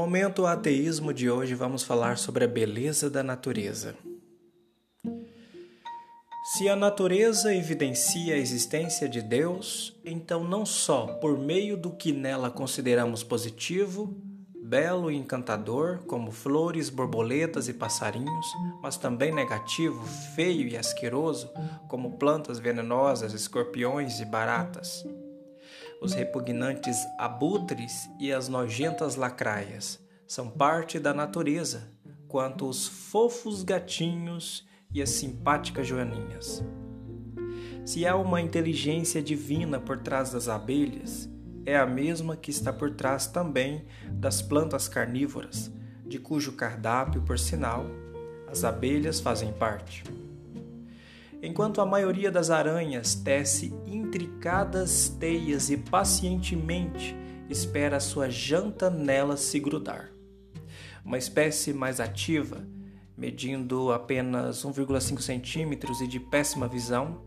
momento ateísmo de hoje vamos falar sobre a beleza da natureza. Se a natureza evidencia a existência de Deus, então não só por meio do que nela consideramos positivo, belo e encantador, como flores, borboletas e passarinhos, mas também negativo, feio e asqueroso, como plantas venenosas, escorpiões e baratas os repugnantes abutres e as nojentas lacraias são parte da natureza, quanto os fofos gatinhos e as simpáticas joaninhas. Se há uma inteligência divina por trás das abelhas, é a mesma que está por trás também das plantas carnívoras, de cujo cardápio, por sinal, as abelhas fazem parte. Enquanto a maioria das aranhas tece intricadas teias e pacientemente espera a sua janta nelas se grudar. Uma espécie mais ativa, medindo apenas 1,5 centímetros e de péssima visão,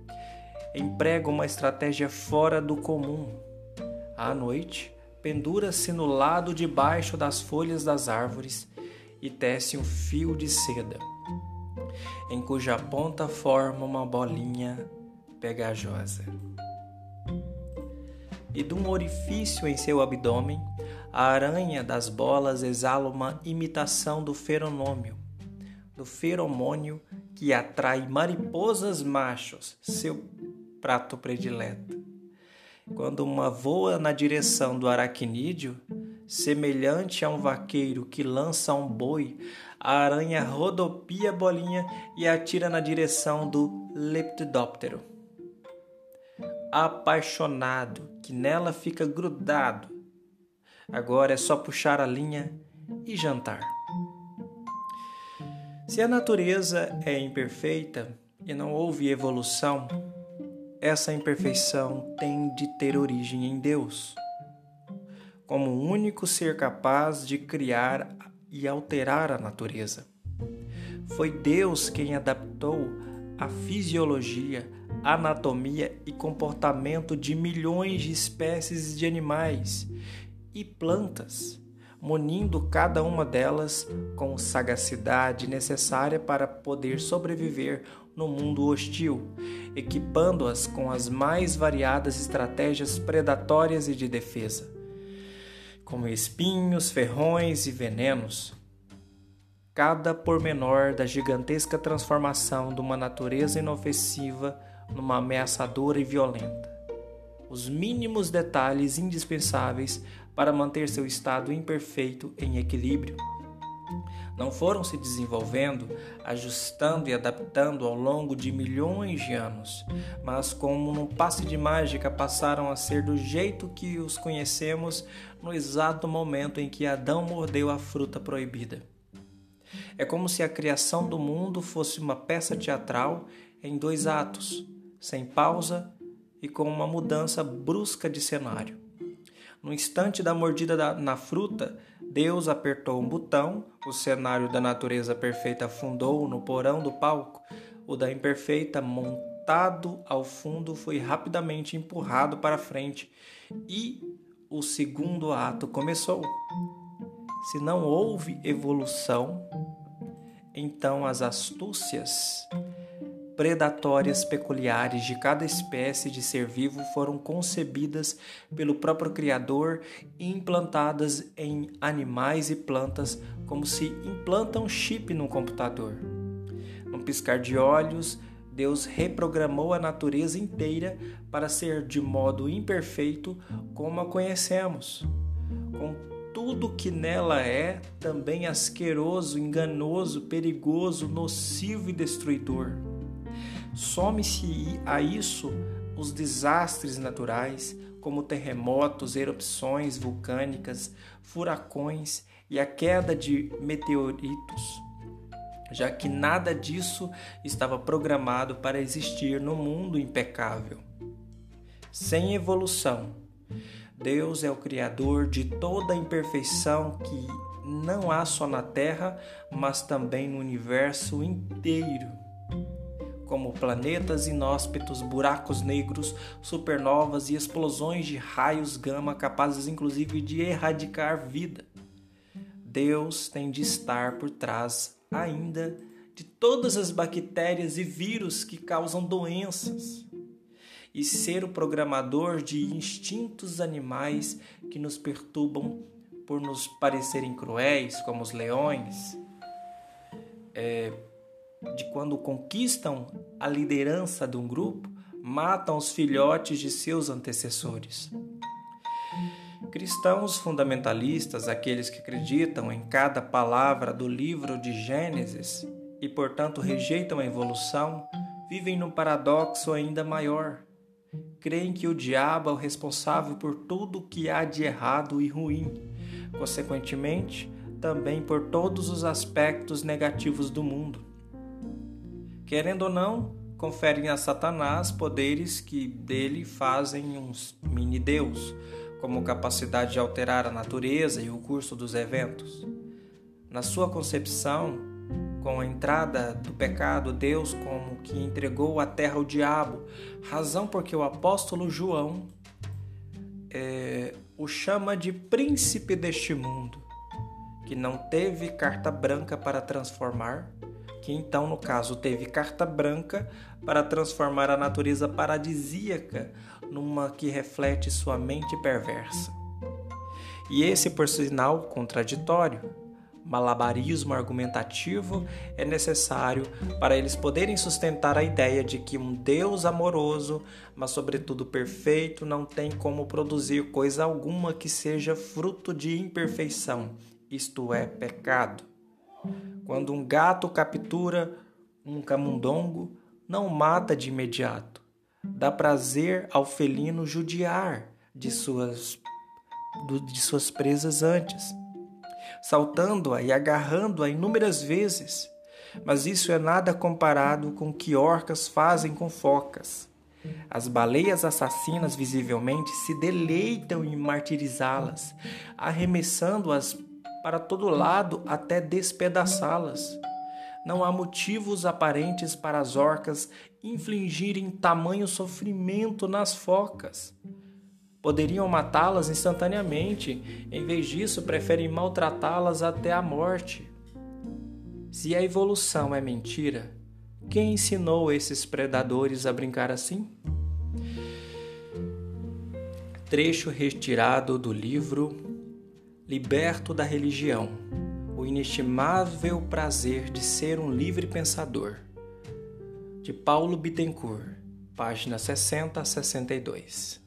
emprega uma estratégia fora do comum. À noite, pendura-se no lado de baixo das folhas das árvores e tece um fio de seda em cuja ponta forma uma bolinha pegajosa. E de um orifício em seu abdômen, a aranha das bolas exala uma imitação do feronômio, do feromônio que atrai mariposas machos, seu prato predileto. Quando uma voa na direção do aracnídeo, semelhante a um vaqueiro que lança um boi, a aranha rodopia a bolinha e atira na direção do lepidóptero. Apaixonado, que nela fica grudado. Agora é só puxar a linha e jantar. Se a natureza é imperfeita e não houve evolução, essa imperfeição tem de ter origem em Deus, como o único ser capaz de criar e alterar a natureza. Foi Deus quem adaptou a fisiologia, anatomia e comportamento de milhões de espécies de animais e plantas, munindo cada uma delas com sagacidade necessária para poder sobreviver no mundo hostil, equipando-as com as mais variadas estratégias predatórias e de defesa como espinhos, ferrões e venenos. Cada pormenor da gigantesca transformação de uma natureza inofensiva numa ameaçadora e violenta. Os mínimos detalhes indispensáveis para manter seu estado imperfeito em equilíbrio não foram se desenvolvendo, ajustando e adaptando ao longo de milhões de anos, mas como num passe de mágica passaram a ser do jeito que os conhecemos no exato momento em que Adão mordeu a fruta proibida. É como se a criação do mundo fosse uma peça teatral em dois atos, sem pausa e com uma mudança brusca de cenário. No instante da mordida da, na fruta, Deus apertou um botão, o cenário da natureza perfeita afundou no porão do palco, o da imperfeita, montado ao fundo, foi rapidamente empurrado para frente e o segundo ato começou. Se não houve evolução, então as astúcias predatórias peculiares de cada espécie de ser vivo foram concebidas pelo próprio Criador e implantadas em animais e plantas como se implanta um chip num computador. Num piscar de olhos, Deus reprogramou a natureza inteira para ser de modo imperfeito como a conhecemos, com tudo que nela é também asqueroso, enganoso, perigoso, nocivo e destruidor. Some-se a isso os desastres naturais, como terremotos, erupções vulcânicas, furacões e a queda de meteoritos, já que nada disso estava programado para existir no mundo impecável. Sem evolução, Deus é o Criador de toda a imperfeição que não há só na Terra, mas também no universo inteiro como planetas inóspitos, buracos negros, supernovas e explosões de raios gama capazes inclusive de erradicar vida. Deus tem de estar por trás ainda de todas as bactérias e vírus que causam doenças e ser o programador de instintos animais que nos perturbam por nos parecerem cruéis, como os leões, é, de quando conquistam a liderança de um grupo, matam os filhotes de seus antecessores. Cristãos fundamentalistas, aqueles que acreditam em cada palavra do livro de Gênesis e, portanto, rejeitam a evolução, vivem num paradoxo ainda maior creem que o diabo é o responsável por tudo o que há de errado e ruim, consequentemente, também por todos os aspectos negativos do mundo. Querendo ou não, conferem a Satanás poderes que dele fazem uns mini-deus, como capacidade de alterar a natureza e o curso dos eventos. Na sua concepção, com a entrada do pecado, Deus como que entregou a terra ao diabo, razão porque o apóstolo João é, o chama de príncipe deste mundo, que não teve carta branca para transformar, que então, no caso, teve carta branca para transformar a natureza paradisíaca numa que reflete sua mente perversa. E esse, por sinal, contraditório malabarismo argumentativo é necessário para eles poderem sustentar a ideia de que um Deus amoroso, mas sobretudo perfeito, não tem como produzir coisa alguma que seja fruto de imperfeição, isto é, pecado. Quando um gato captura um camundongo, não mata de imediato. Dá prazer ao felino judiar de suas, de suas presas antes saltando-a e agarrando-a inúmeras vezes. Mas isso é nada comparado com o que orcas fazem com focas. As baleias assassinas visivelmente se deleitam em martirizá-las, arremessando-as para todo lado até despedaçá-las. Não há motivos aparentes para as orcas infligirem tamanho sofrimento nas focas. Poderiam matá-las instantaneamente, em vez disso, preferem maltratá-las até a morte. Se a evolução é mentira, quem ensinou esses predadores a brincar assim? Trecho retirado do livro liberto da religião, o inestimável prazer de ser um livre pensador. De Paulo Bittencourt, página 60 a 62.